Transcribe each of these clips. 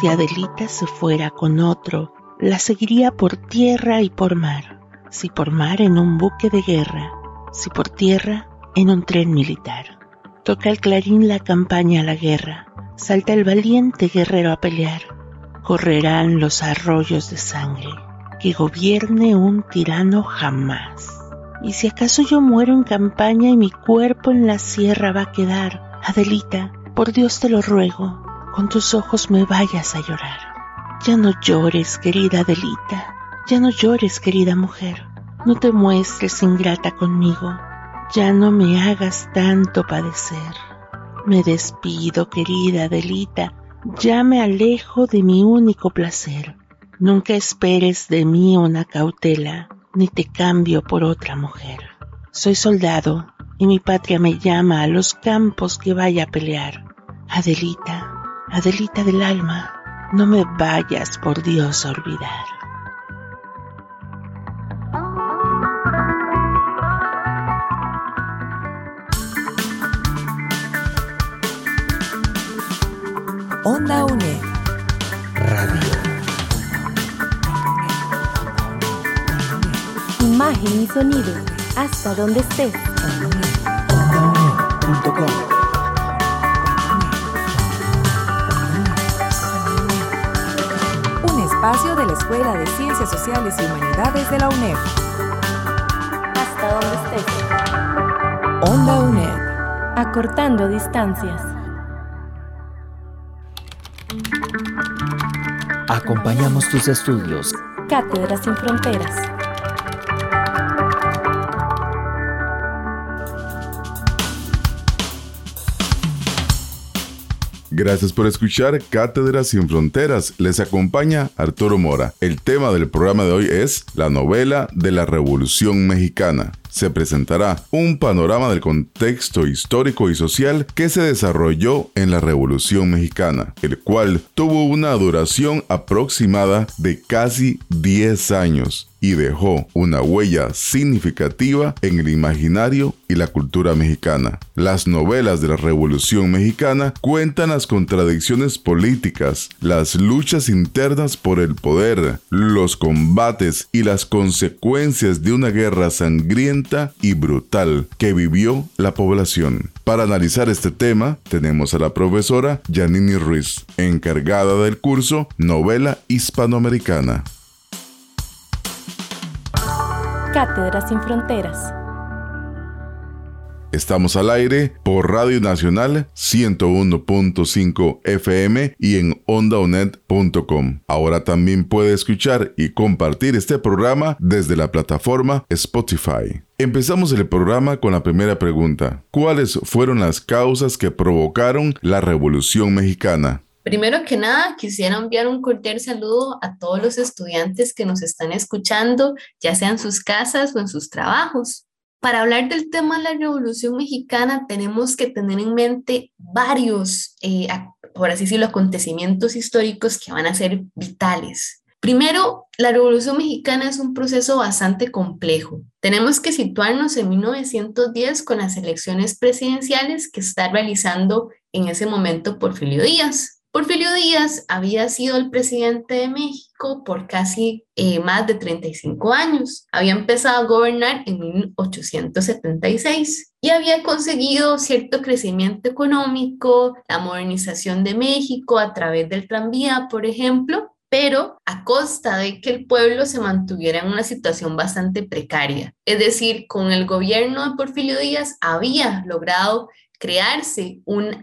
Si Adelita se fuera con otro, la seguiría por tierra y por mar. Si por mar en un buque de guerra, si por tierra en un tren militar. Toca el clarín la campaña a la guerra, salta el valiente guerrero a pelear. Correrán los arroyos de sangre, que gobierne un tirano jamás. Y si acaso yo muero en campaña y mi cuerpo en la sierra va a quedar, Adelita, por Dios te lo ruego, con tus ojos me vayas a llorar. Ya no llores, querida Adelita, ya no llores, querida mujer, no te muestres ingrata conmigo, ya no me hagas tanto padecer. Me despido, querida Adelita, ya me alejo de mi único placer. Nunca esperes de mí una cautela, ni te cambio por otra mujer. Soy soldado y mi patria me llama a los campos que vaya a pelear. Adelita, Adelita del alma, no me vayas por Dios a olvidar. Onda UNE. Imagen y sonido. Hasta donde estés. OndaUNE.com espacio de la Escuela de Ciencias Sociales y Humanidades de la UNED. Hasta donde estés. Onda UNED. Acortando distancias. Acompañamos tus estudios. Cátedras sin Fronteras. Gracias por escuchar Cátedras sin Fronteras. Les acompaña Arturo Mora. El tema del programa de hoy es la novela de la Revolución Mexicana se presentará un panorama del contexto histórico y social que se desarrolló en la Revolución Mexicana, el cual tuvo una duración aproximada de casi 10 años y dejó una huella significativa en el imaginario y la cultura mexicana. Las novelas de la Revolución Mexicana cuentan las contradicciones políticas, las luchas internas por el poder, los combates y las consecuencias de una guerra sangrienta y brutal que vivió la población. Para analizar este tema tenemos a la profesora Janini Ruiz, encargada del curso Novela Hispanoamericana. Cátedras sin Fronteras. Estamos al aire por Radio Nacional 101.5 FM y en ondaonet.com. Ahora también puede escuchar y compartir este programa desde la plataforma Spotify. Empezamos el programa con la primera pregunta. ¿Cuáles fueron las causas que provocaron la Revolución Mexicana? Primero que nada, quisiera enviar un cordial saludo a todos los estudiantes que nos están escuchando, ya sea en sus casas o en sus trabajos. Para hablar del tema de la Revolución Mexicana, tenemos que tener en mente varios, eh, por así decirlo, acontecimientos históricos que van a ser vitales. Primero, la Revolución Mexicana es un proceso bastante complejo. Tenemos que situarnos en 1910 con las elecciones presidenciales que está realizando en ese momento Porfirio Díaz. Porfirio Díaz había sido el presidente de México por casi eh, más de 35 años. Había empezado a gobernar en 1876 y había conseguido cierto crecimiento económico, la modernización de México a través del tranvía, por ejemplo, pero a costa de que el pueblo se mantuviera en una situación bastante precaria. Es decir, con el gobierno de Porfirio Díaz había logrado crearse un,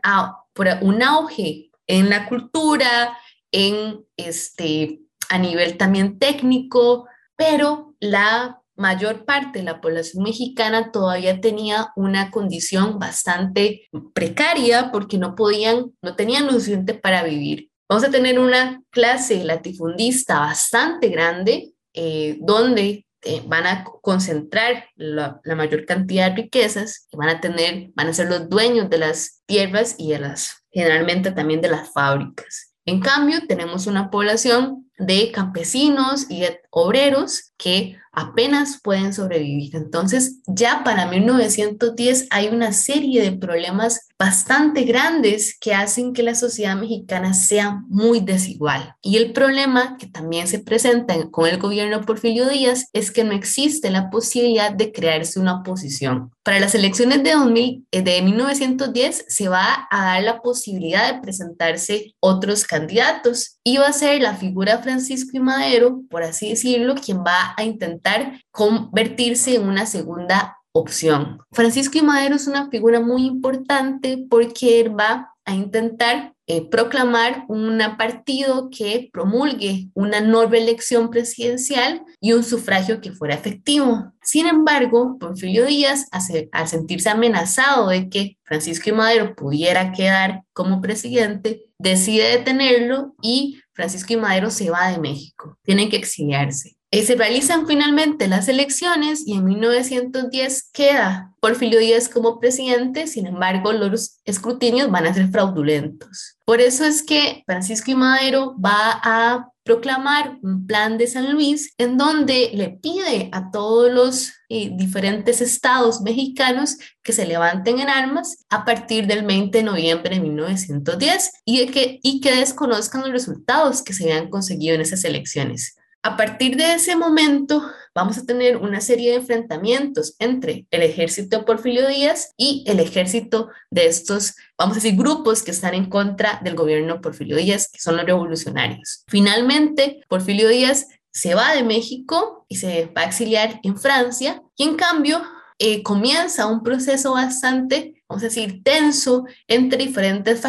un auge en la cultura, en este, a nivel también técnico, pero la mayor parte de la población mexicana todavía tenía una condición bastante precaria porque no podían, no tenían lo suficiente para vivir. Vamos a tener una clase latifundista bastante grande eh, donde eh, van a concentrar la, mayor cantidad de riquezas y van a tener, van a ser los dueños de las tierras y de las generalmente también de las fábricas. En cambio, tenemos una población de campesinos y obreros que apenas pueden sobrevivir. Entonces, ya para 1910 hay una serie de problemas bastante grandes que hacen que la sociedad mexicana sea muy desigual. Y el problema que también se presenta con el gobierno Porfirio Díaz es que no existe la posibilidad de crearse una oposición. Para las elecciones de, 2000, eh, de 1910 se va a dar la posibilidad de presentarse otros candidatos y va a ser la figura Francisco y Madero, por así decirlo, quien va a intentar convertirse en una segunda opción. Francisco y Madero es una figura muy importante porque él va a intentar eh, proclamar un partido que promulgue una nueva elección presidencial y un sufragio que fuera efectivo. Sin embargo, Porfirio Díaz, al sentirse amenazado de que Francisco y Madero pudiera quedar como presidente, decide detenerlo y Francisco y Madero se va de México. Tienen que exiliarse. Eh, se realizan finalmente las elecciones y en 1910 queda Porfirio Díaz como presidente, sin embargo los escrutinios van a ser fraudulentos. Por eso es que Francisco y Madero va a proclamar un plan de San Luis en donde le pide a todos los eh, diferentes estados mexicanos que se levanten en armas a partir del 20 de noviembre de 1910 y, que, y que desconozcan los resultados que se habían conseguido en esas elecciones. A partir de ese momento, vamos a tener una serie de enfrentamientos entre el ejército Porfirio Díaz y el ejército de estos, vamos a decir, grupos que están en contra del gobierno Porfirio Díaz, que son los revolucionarios. Finalmente, Porfirio Díaz se va de México y se va a exiliar en Francia y en cambio eh, comienza un proceso bastante vamos a decir, tenso entre diferentes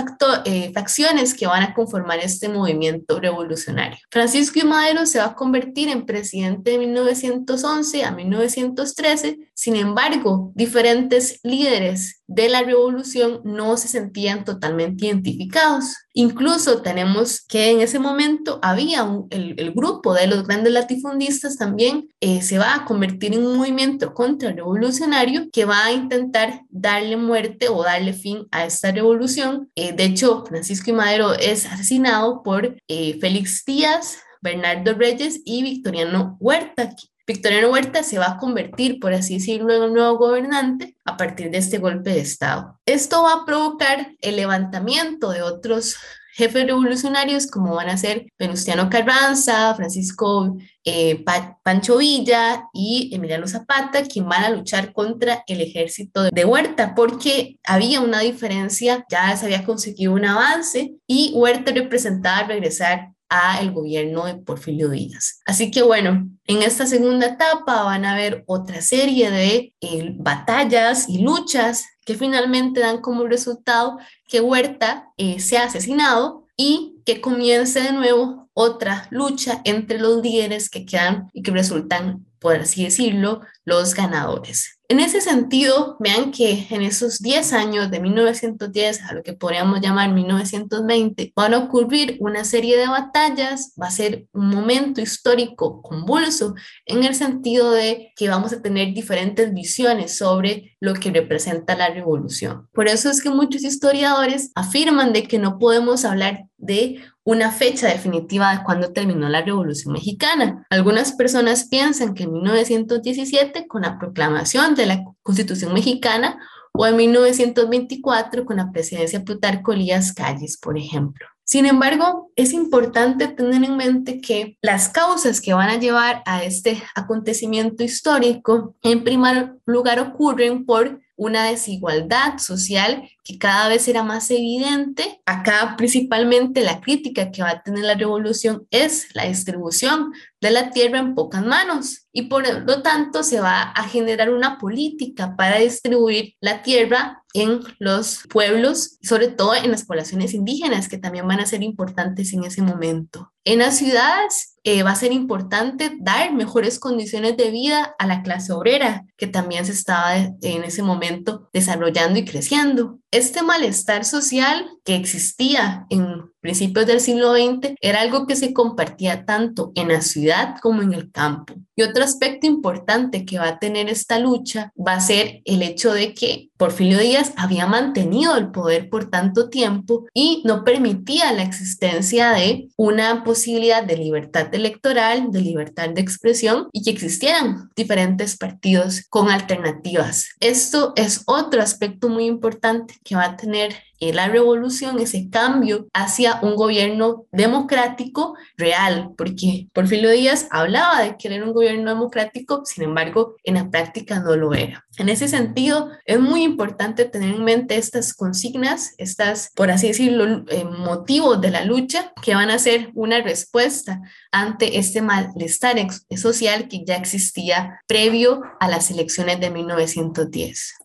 eh, facciones que van a conformar este movimiento revolucionario. Francisco I. Madero se va a convertir en presidente de 1911 a 1913, sin embargo, diferentes líderes de la revolución no se sentían totalmente identificados. Incluso tenemos que en ese momento había el, grupo de los grandes latifundistas también eh, se va a convertir en un movimiento contrarrevolucionario que va a intentar darle muerte o darle fin a esta revolución. Eh, de hecho, Francisco y Madero es asesinado por eh, Félix Díaz, Bernardo Reyes y Victoriano Huerta. Victoriano Huerta se va a convertir, por así decirlo, en un nuevo gobernante a partir de este golpe de Estado. Esto va a provocar el levantamiento de otros jefes revolucionarios como van a ser Venustiano Carranza, Francisco eh, Pancho Villa y Emiliano Zapata, quien van a luchar contra el ejército de Huerta, porque había una diferencia, ya se había conseguido un avance y Huerta representaba regresar a el gobierno de Porfirio Díaz. Así que bueno, en esta segunda etapa van a haber otra serie de eh, batallas y luchas finalmente dan como resultado que Huerta eh, sea asesinado y que comience de nuevo otra lucha entre los líderes que quedan y que resultan, por así decirlo, los ganadores. En ese sentido, vean que en esos 10 años de 1910 a lo que podríamos llamar 1920, van a ocurrir una serie de batallas, va a ser un momento histórico convulso en el sentido de que vamos a tener diferentes visiones sobre lo que representa la revolución. Por eso es que muchos historiadores afirman de que no podemos hablar de una fecha definitiva de cuando terminó la Revolución Mexicana. Algunas personas piensan que en 1917, con la proclamación de la Constitución Mexicana, o en 1924 con la presidencia Plutarco Elías Calles, por ejemplo. Sin embargo, es importante tener en mente que las causas que van a llevar a este acontecimiento histórico, en primer lugar, ocurren por una desigualdad social que cada vez era más evidente. Acá principalmente la crítica que va a tener la revolución es la distribución de la tierra en pocas manos y por lo tanto se va a generar una política para distribuir la tierra en los pueblos, sobre todo en las poblaciones indígenas que también van a ser importantes en ese momento. En las ciudades eh, va a ser importante dar mejores condiciones de vida a la clase obrera, que también se estaba en ese momento desarrollando y creciendo. Este malestar social que existía en principios del siglo XX, era algo que se compartía tanto en la ciudad como en el campo. Y otro aspecto importante que va a tener esta lucha va a ser el hecho de que Porfirio Díaz había mantenido el poder por tanto tiempo y no permitía la existencia de una posibilidad de libertad electoral, de libertad de expresión y que existieran diferentes partidos con alternativas. Esto es otro aspecto muy importante que va a tener la revolución, ese cambio hacia un gobierno democrático real, porque Porfirio Díaz hablaba de querer un gobierno democrático, sin embargo, en la práctica no lo era. En ese sentido, es muy importante tener en mente estas consignas, estas, por así decirlo, eh, motivos de la lucha que van a ser una respuesta ante este malestar social que ya existía previo a las elecciones de 1910.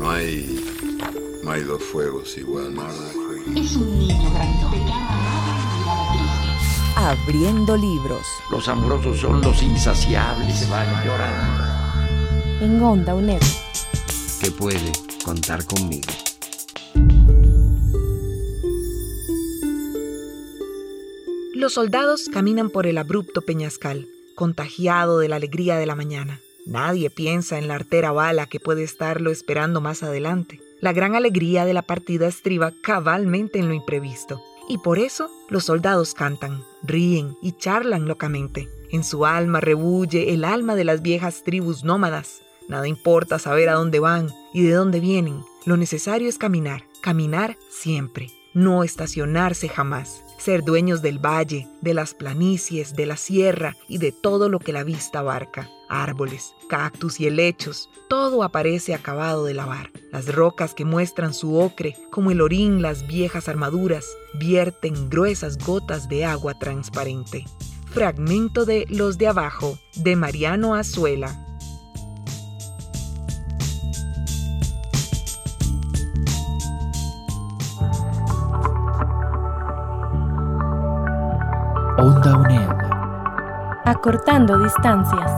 No hay, no hay dos fuegos igual. Es un niño grande. Abriendo libros. Los amorosos son los insaciables. Se van llorando. En Onda UNED. Que puede contar conmigo. Los soldados caminan por el abrupto peñascal, contagiado de la alegría de la mañana. Nadie piensa en la artera bala que puede estarlo esperando más adelante. La gran alegría de la partida estriba cabalmente en lo imprevisto. Y por eso los soldados cantan, ríen y charlan locamente. En su alma rebulle el alma de las viejas tribus nómadas. Nada importa saber a dónde van y de dónde vienen. Lo necesario es caminar, caminar siempre, no estacionarse jamás ser dueños del valle, de las planicies, de la sierra y de todo lo que la vista abarca. Árboles, cactus y helechos, todo aparece acabado de lavar. Las rocas que muestran su ocre, como el orín las viejas armaduras, vierten gruesas gotas de agua transparente. Fragmento de Los de Abajo, de Mariano Azuela. Onda UNED. Acortando distancias.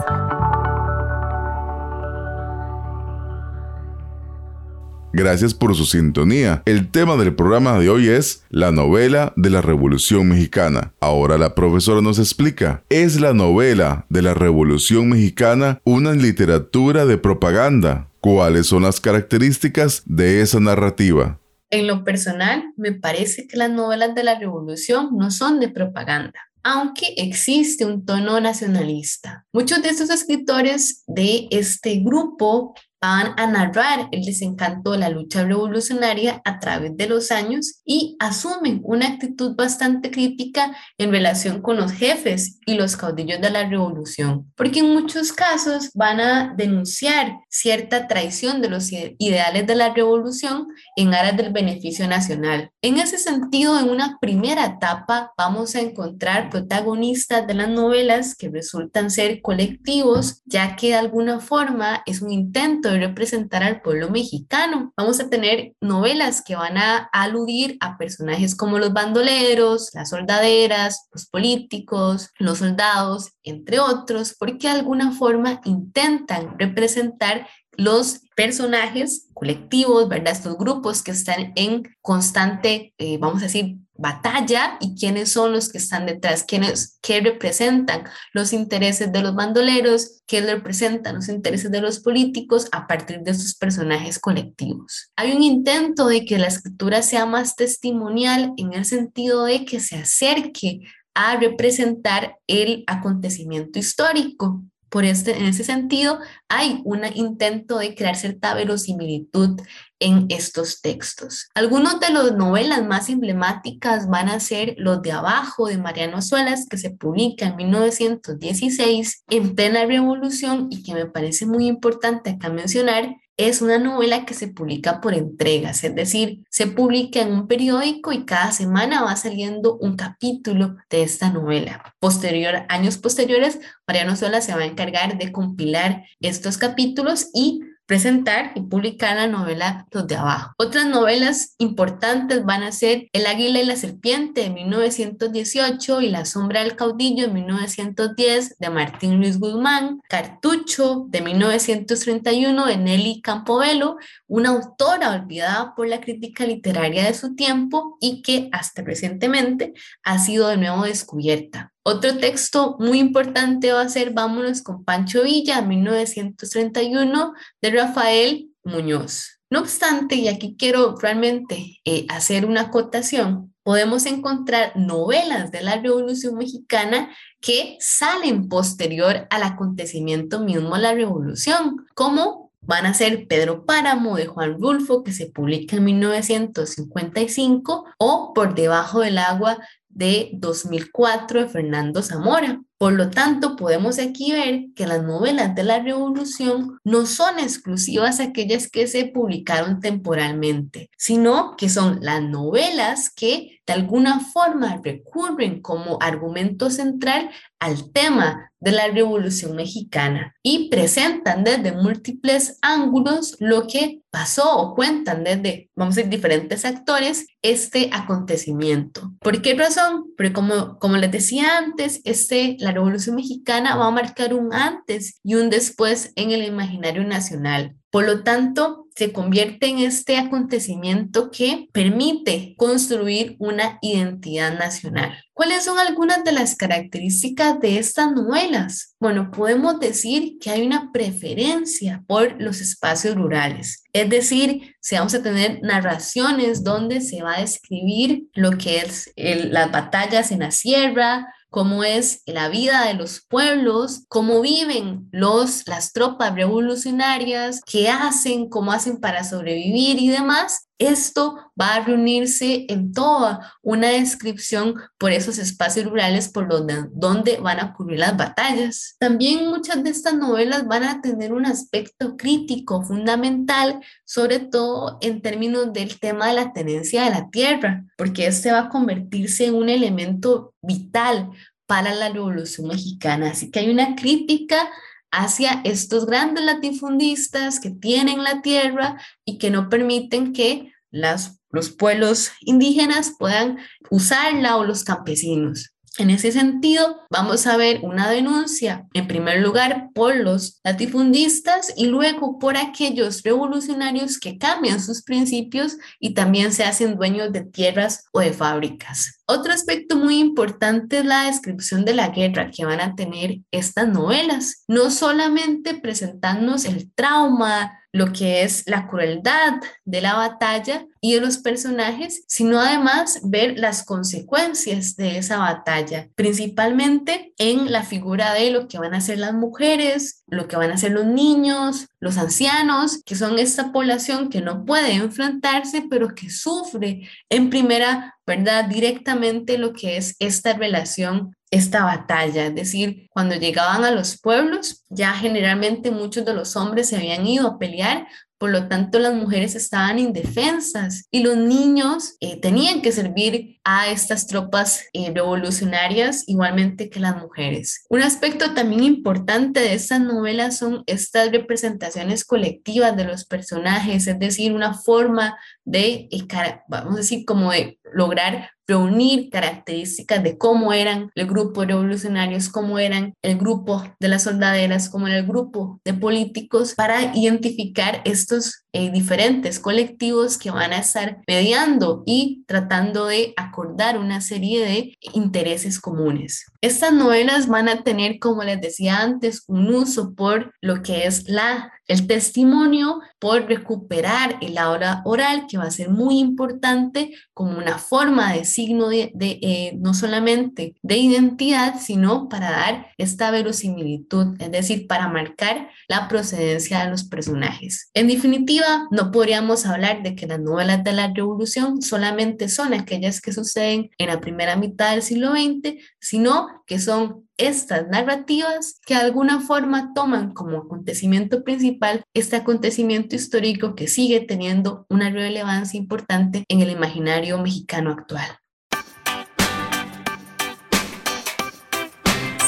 Gracias por su sintonía. El tema del programa de hoy es la novela de la Revolución Mexicana. Ahora la profesora nos explica, ¿es la novela de la Revolución Mexicana una literatura de propaganda? ¿Cuáles son las características de esa narrativa? En lo personal, me parece que las novelas de la Revolución no son de propaganda aunque existe un tono nacionalista. Muchos de estos escritores de este grupo van a narrar el desencanto de la lucha revolucionaria a través de los años y asumen una actitud bastante crítica en relación con los jefes y los caudillos de la revolución, porque en muchos casos van a denunciar cierta traición de los ideales de la revolución en aras del beneficio nacional. En ese sentido, en una primera etapa vamos a encontrar protagonistas de las novelas que resultan ser colectivos, ya que de alguna forma es un intento representar al pueblo mexicano. Vamos a tener novelas que van a aludir a personajes como los bandoleros, las soldaderas, los políticos, los soldados, entre otros, porque de alguna forma intentan representar los personajes colectivos, ¿verdad? Estos grupos que están en constante, eh, vamos a decir, batalla y quiénes son los que están detrás, quiénes, qué representan los intereses de los bandoleros, qué representan los intereses de los políticos a partir de estos personajes colectivos. Hay un intento de que la escritura sea más testimonial en el sentido de que se acerque a representar el acontecimiento histórico. Por este, en ese sentido, hay un intento de crear cierta verosimilitud en estos textos. Algunos de las novelas más emblemáticas van a ser Los de Abajo de Mariano Suelas, que se publica en 1916 en plena revolución y que me parece muy importante acá mencionar, es una novela que se publica por entregas, es decir, se publica en un periódico y cada semana va saliendo un capítulo de esta novela. Posterior, años posteriores, Mariano Sola se va a encargar de compilar estos capítulos y presentar y publicar la novela Los de Abajo. Otras novelas importantes van a ser El Águila y la Serpiente de 1918 y La Sombra del Caudillo de 1910 de Martín Luis Guzmán, Cartucho de 1931 de Nelly Campobello, una autora olvidada por la crítica literaria de su tiempo y que hasta recientemente ha sido de nuevo descubierta. Otro texto muy importante va a ser Vámonos con Pancho Villa, 1931, de Rafael Muñoz. No obstante, y aquí quiero realmente eh, hacer una acotación, podemos encontrar novelas de la Revolución Mexicana que salen posterior al acontecimiento mismo de la Revolución, como van a ser Pedro Páramo de Juan Rulfo, que se publica en 1955, o Por debajo del agua de 2004 de Fernando Zamora. Por lo tanto, podemos aquí ver que las novelas de la Revolución no son exclusivas aquellas que se publicaron temporalmente, sino que son las novelas que de alguna forma recurren como argumento central al tema de la Revolución Mexicana y presentan desde múltiples ángulos lo que pasó o cuentan desde, vamos a decir, diferentes actores este acontecimiento. ¿Por qué razón? Porque como, como les decía antes, este, la Revolución Mexicana va a marcar un antes y un después en el imaginario nacional. Por lo tanto, se convierte en este acontecimiento que permite construir una identidad nacional. ¿Cuáles son algunas de las características de estas novelas? Bueno, podemos decir que hay una preferencia por los espacios rurales. Es decir, si vamos a tener narraciones donde se va a describir lo que es las batallas en la sierra, cómo es la vida de los pueblos, cómo viven los, las tropas revolucionarias, qué hacen, cómo hacen para sobrevivir y demás. Esto va a reunirse en toda una descripción por esos espacios rurales por donde, donde van a ocurrir las batallas. También muchas de estas novelas van a tener un aspecto crítico fundamental, sobre todo en términos del tema de la tenencia de la tierra, porque este va a convertirse en un elemento vital para la Revolución Mexicana. Así que hay una crítica hacia estos grandes latifundistas que tienen la tierra y que no permiten que las, los pueblos indígenas puedan usarla o los campesinos. En ese sentido, vamos a ver una denuncia, en primer lugar, por los latifundistas y luego por aquellos revolucionarios que cambian sus principios y también se hacen dueños de tierras o de fábricas. Otro aspecto muy importante es la descripción de la guerra que van a tener estas novelas, no solamente presentarnos el trauma, lo que es la crueldad de la batalla y de los personajes, sino además ver las consecuencias de esa batalla, principalmente en la figura de lo que van a ser las mujeres, lo que van a ser los niños, los ancianos, que son esta población que no puede enfrentarse, pero que sufre en primera, ¿verdad? Directamente lo que es esta relación esta batalla, es decir, cuando llegaban a los pueblos, ya generalmente muchos de los hombres se habían ido a pelear, por lo tanto las mujeres estaban indefensas y los niños eh, tenían que servir a estas tropas eh, revolucionarias igualmente que las mujeres. Un aspecto también importante de estas novelas son estas representaciones colectivas de los personajes, es decir, una forma de, eh, vamos a decir, como de lograr reunir características de cómo eran el grupo revolucionarios, cómo eran el grupo de las soldaderas, cómo era el grupo de políticos, para identificar estos eh, diferentes colectivos que van a estar mediando y tratando de acordar una serie de intereses comunes. Estas novelas van a tener, como les decía antes, un uso por lo que es la el testimonio por recuperar el aura oral, que va a ser muy importante como una forma de signo de, eh, no solamente de identidad, sino para dar esta verosimilitud, es decir, para marcar la procedencia de los personajes. En definitiva, no podríamos hablar de que las novelas de la revolución solamente son aquellas que suceden en la primera mitad del siglo XX, sino que son estas narrativas que de alguna forma toman como acontecimiento principal este acontecimiento histórico que sigue teniendo una relevancia importante en el imaginario mexicano actual.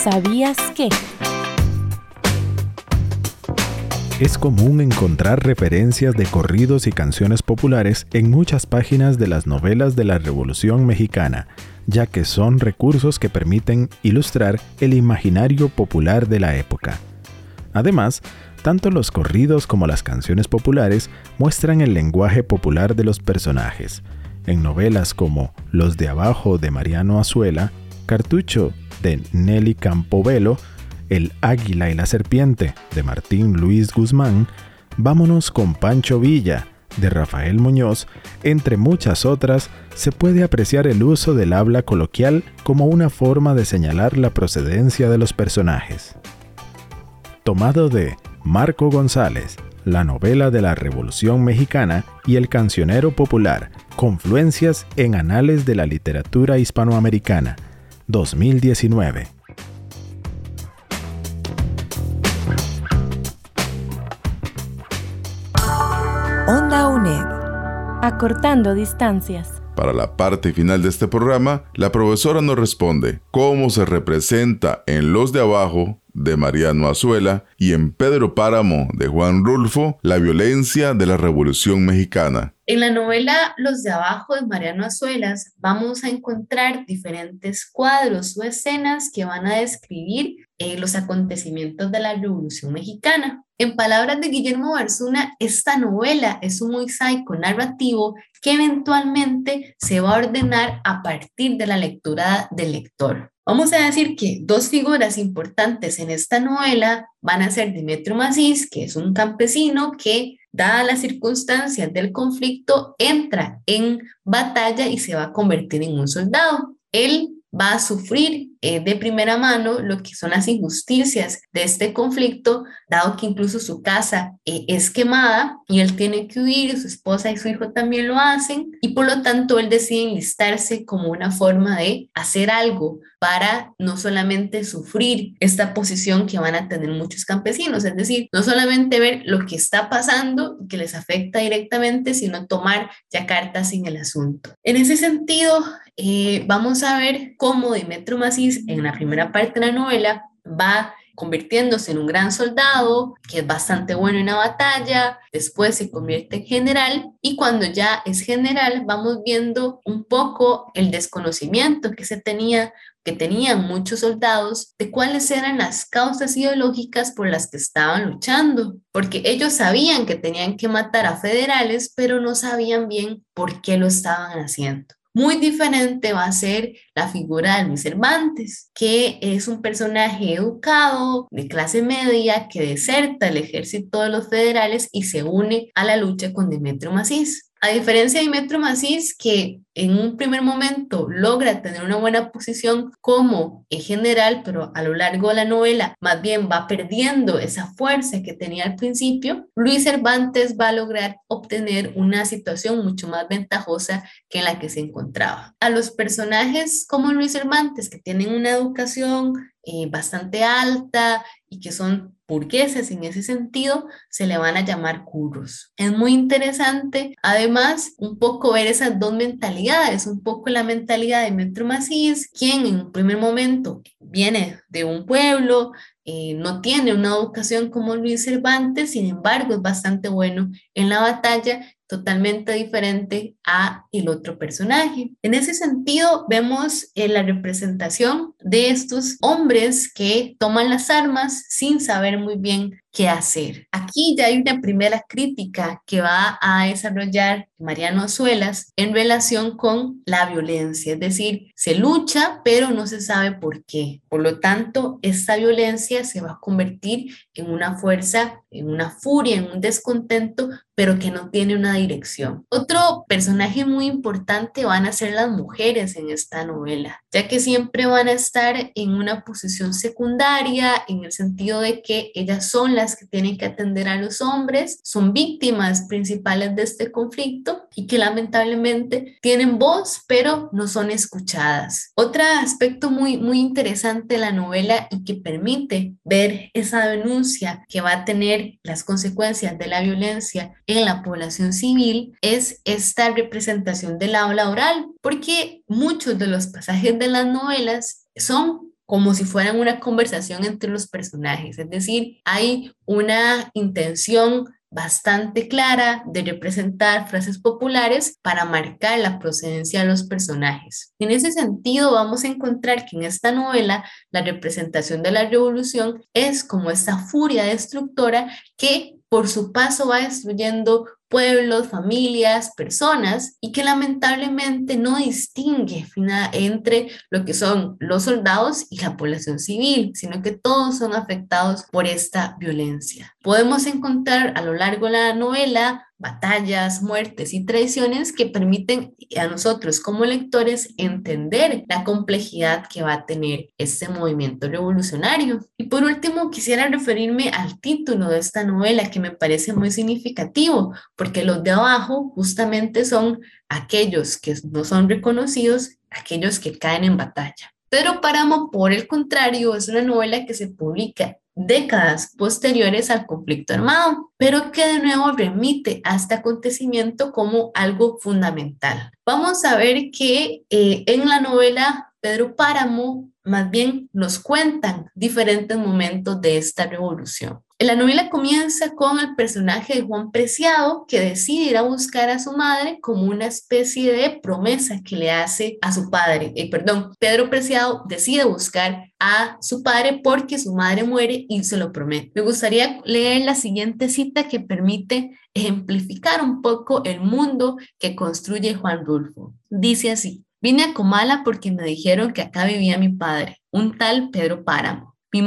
¿Sabías que? Es común encontrar referencias de corridos y canciones populares en muchas páginas de las novelas de la Revolución Mexicana, ya que son recursos que permiten ilustrar el imaginario popular de la época. Además, tanto los corridos como las canciones populares muestran el lenguaje popular de los personajes. En novelas como Los de Abajo de Mariano Azuela, Cartucho de Nelly Campobello, El Águila y la Serpiente de Martín Luis Guzmán, Vámonos con Pancho Villa de Rafael Muñoz, entre muchas otras, se puede apreciar el uso del habla coloquial como una forma de señalar la procedencia de los personajes. Tomado de Marco González, la novela de la Revolución Mexicana y el cancionero popular, confluencias en anales de la literatura hispanoamericana, 2019. Acortando distancias. Para la parte final de este programa, la profesora nos responde cómo se representa en Los de Abajo de Mariano Azuela y en Pedro Páramo de Juan Rulfo la violencia de la Revolución Mexicana. En la novela Los de Abajo de Mariano Azuelas vamos a encontrar diferentes cuadros o escenas que van a describir eh, los acontecimientos de la Revolución Mexicana. En palabras de Guillermo Barzuna, esta novela es un mosaico narrativo que eventualmente se va a ordenar a partir de la lectura del lector. Vamos a decir que dos figuras importantes en esta novela van a ser Demetrio Macís, que es un campesino que, dadas las circunstancias del conflicto, entra en batalla y se va a convertir en un soldado. Él va a sufrir eh, de primera mano lo que son las injusticias de este conflicto, dado que incluso su casa eh, es quemada y él tiene que huir, su esposa y su hijo también lo hacen, y por lo tanto él decide enlistarse como una forma de hacer algo para no solamente sufrir esta posición que van a tener muchos campesinos, es decir, no solamente ver lo que está pasando que les afecta directamente, sino tomar ya cartas en el asunto. En ese sentido, eh, vamos a ver cómo Demetrio Macís en la primera parte de la novela va convirtiéndose en un gran soldado, que es bastante bueno en la batalla, después se convierte en general y cuando ya es general vamos viendo un poco el desconocimiento que se tenía que tenían muchos soldados de cuáles eran las causas ideológicas por las que estaban luchando, porque ellos sabían que tenían que matar a federales, pero no sabían bien por qué lo estaban haciendo. Muy diferente va a ser la figura de Luis Cervantes, que es un personaje educado, de clase media, que deserta el ejército de los federales y se une a la lucha con Demetrio Macís. A diferencia de Metro Macís, que en un primer momento logra tener una buena posición como en general, pero a lo largo de la novela más bien va perdiendo esa fuerza que tenía al principio, Luis Cervantes va a lograr obtener una situación mucho más ventajosa que en la que se encontraba. A los personajes como Luis Cervantes, que tienen una educación eh, bastante alta y que son burgueses en ese sentido, se le van a llamar curros. Es muy interesante, además, un poco ver esas dos mentalidades, un poco la mentalidad de Metro Macís, quien en un primer momento viene de un pueblo, eh, no tiene una educación como Luis Cervantes, sin embargo es bastante bueno en la batalla totalmente diferente a el otro personaje. En ese sentido, vemos en la representación de estos hombres que toman las armas sin saber muy bien qué hacer. Aquí ya hay una primera crítica que va a desarrollar Mariano Azuelas en relación con la violencia, es decir, se lucha pero no se sabe por qué. Por lo tanto, esta violencia se va a convertir en una fuerza, en una furia, en un descontento, pero que no tiene una dirección. Otro personaje muy importante van a ser las mujeres en esta novela, ya que siempre van a estar en una posición secundaria en el sentido de que ellas son las que tienen que atender a los hombres, son víctimas principales de este conflicto y que lamentablemente tienen voz, pero no son escuchadas. Otro aspecto muy, muy interesante de la novela y que permite ver esa denuncia que va a tener las consecuencias de la violencia en la población civil es esta representación del aula oral, porque muchos de los pasajes de las novelas son como si fueran una conversación entre los personajes, es decir, hay una intención bastante clara de representar frases populares para marcar la procedencia de los personajes. En ese sentido, vamos a encontrar que en esta novela la representación de la revolución es como esta furia destructora que por su paso va destruyendo pueblos, familias, personas y que lamentablemente no distingue entre lo que son los soldados y la población civil, sino que todos son afectados por esta violencia. Podemos encontrar a lo largo de la novela batallas, muertes y traiciones que permiten a nosotros como lectores entender la complejidad que va a tener este movimiento revolucionario. Y por último, quisiera referirme al título de esta novela que me parece muy significativo, porque los de abajo justamente son aquellos que no son reconocidos, aquellos que caen en batalla. Pedro Páramo, por el contrario, es una novela que se publica décadas posteriores al conflicto armado, pero que de nuevo remite a este acontecimiento como algo fundamental. Vamos a ver que eh, en la novela Pedro Páramo más bien nos cuentan diferentes momentos de esta revolución. La novela comienza con el personaje de Juan Preciado que decide ir a buscar a su madre como una especie de promesa que le hace a su padre. Eh, perdón, Pedro Preciado decide buscar a su padre porque su madre muere y se lo promete. Me gustaría leer la siguiente cita que permite ejemplificar un poco el mundo que construye Juan Rulfo. Dice así, vine a Comala porque me dijeron que acá vivía mi padre, un tal Pedro Páramo. Mi,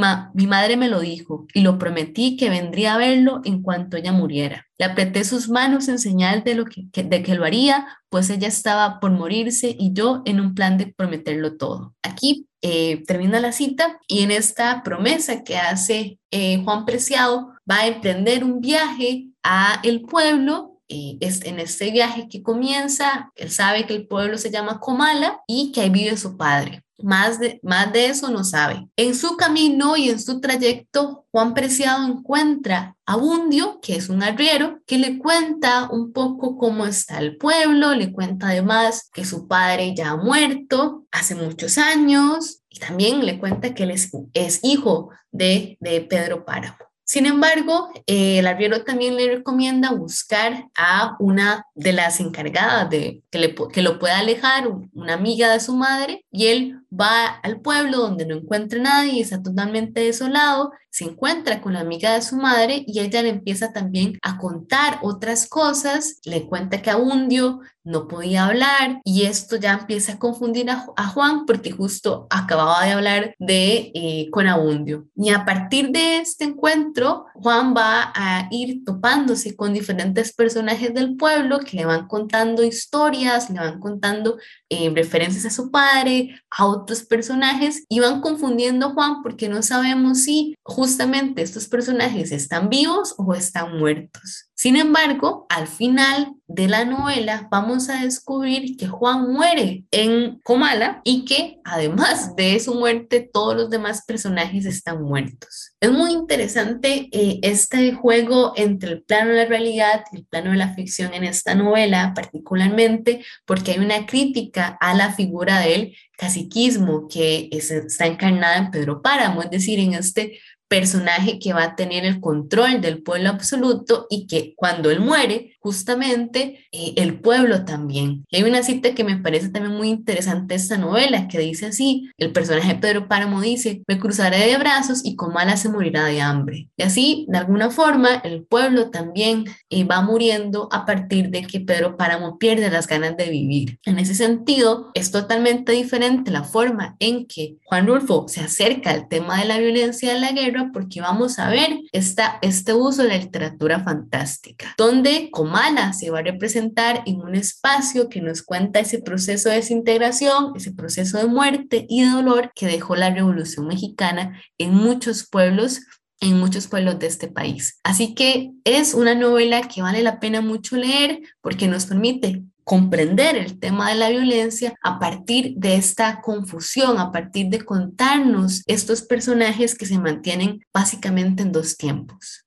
madre me lo dijo y lo prometí que vendría a verlo en cuanto ella muriera. Le apreté sus manos en señal de, lo que, de que lo haría, pues ella estaba por morirse y yo en un plan de prometerlo todo. Aquí eh, termina la cita y en esta promesa que hace eh, Juan Preciado va a emprender un viaje a el pueblo eh, es en este viaje que comienza, él sabe que el pueblo se llama Comala y que ahí vive su padre. Más de, más de eso no sabe. En su camino y en su trayecto, Juan Preciado encuentra a Bundio, que es un arriero, que le cuenta un poco cómo está el pueblo, le cuenta además que su padre ya ha muerto hace muchos años y también le cuenta que él es, es hijo de, de Pedro Páramo. Sin embargo, eh, el arriero también le recomienda buscar a una de las encargadas de que, le, que lo pueda alejar, una amiga de su madre, y él va al pueblo donde no encuentra nadie, está totalmente desolado, se encuentra con la amiga de su madre y ella le empieza también a contar otras cosas, le cuenta que Abundio no podía hablar y esto ya empieza a confundir a, Juan porque justo acababa de hablar de eh, con Abundio. Y a partir de este encuentro, Juan va a ir topándose con diferentes personajes del pueblo que le van contando historias, le van contando eh, referencias a su padre, a otros personajes y van confundiendo a Juan porque no sabemos si justamente estos personajes están vivos o están muertos. Sin embargo, al final de la novela vamos a descubrir que Juan muere en Comala y que además de su muerte todos los demás personajes están muertos. Es muy interesante eh, este juego entre el plano de la realidad y el plano de la ficción en esta novela, particularmente porque hay una crítica a la figura del caciquismo que está encarnada en Pedro Páramo, es decir, en este personaje que va a tener el control del pueblo absoluto y que cuando él muere, justamente eh, el pueblo también. Y hay una cita que me parece también muy interesante esta novela, que dice así, el personaje Pedro Páramo dice, me cruzaré de brazos y Comala se morirá de hambre. Y así, de alguna forma, el pueblo también eh, va muriendo a partir de que Pedro Páramo pierde las ganas de vivir. En ese sentido, es totalmente diferente la forma en que Juan Rulfo se acerca al tema de la violencia de la guerra porque vamos a ver esta, este uso de la literatura fantástica, donde Comala se va a representar en un espacio que nos cuenta ese proceso de desintegración, ese proceso de muerte y dolor que dejó la Revolución Mexicana en muchos pueblos en muchos pueblos de este país. Así que es una novela que vale la pena mucho leer porque nos permite comprender el tema de la violencia a partir de esta confusión, a partir de contarnos estos personajes que se mantienen básicamente en dos tiempos.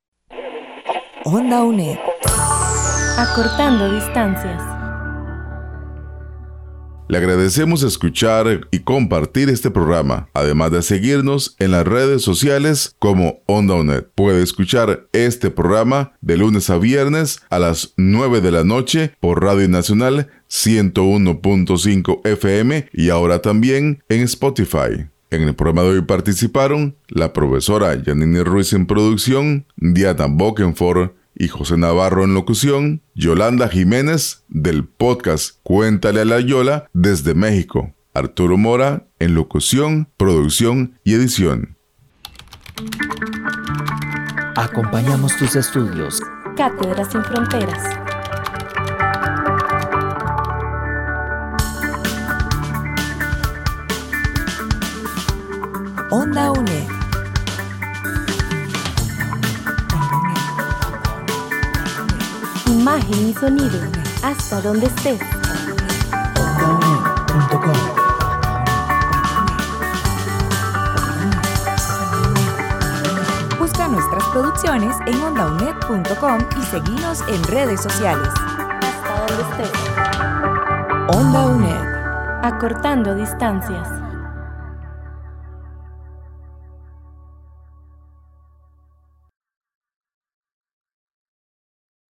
Onda UNED. Acortando distancias. Le agradecemos escuchar y compartir este programa, además de seguirnos en las redes sociales como Onda UNED. Puede escuchar este programa de lunes a viernes a las 9 de la noche por Radio Nacional 101.5 FM y ahora también en Spotify. En el programa de hoy participaron la profesora Janine Ruiz en producción, Diana Bokenford y José Navarro en locución, Yolanda Jiménez del podcast Cuéntale a la Yola desde México, Arturo Mora en locución, producción y edición. Acompañamos tus estudios. Cátedras sin fronteras. Onda UNED. Imagen y sonido, hasta donde estés. Busca nuestras producciones en ondaunet.com y seguinos en redes sociales. Hasta donde estés. Onda UNED. Acortando distancias.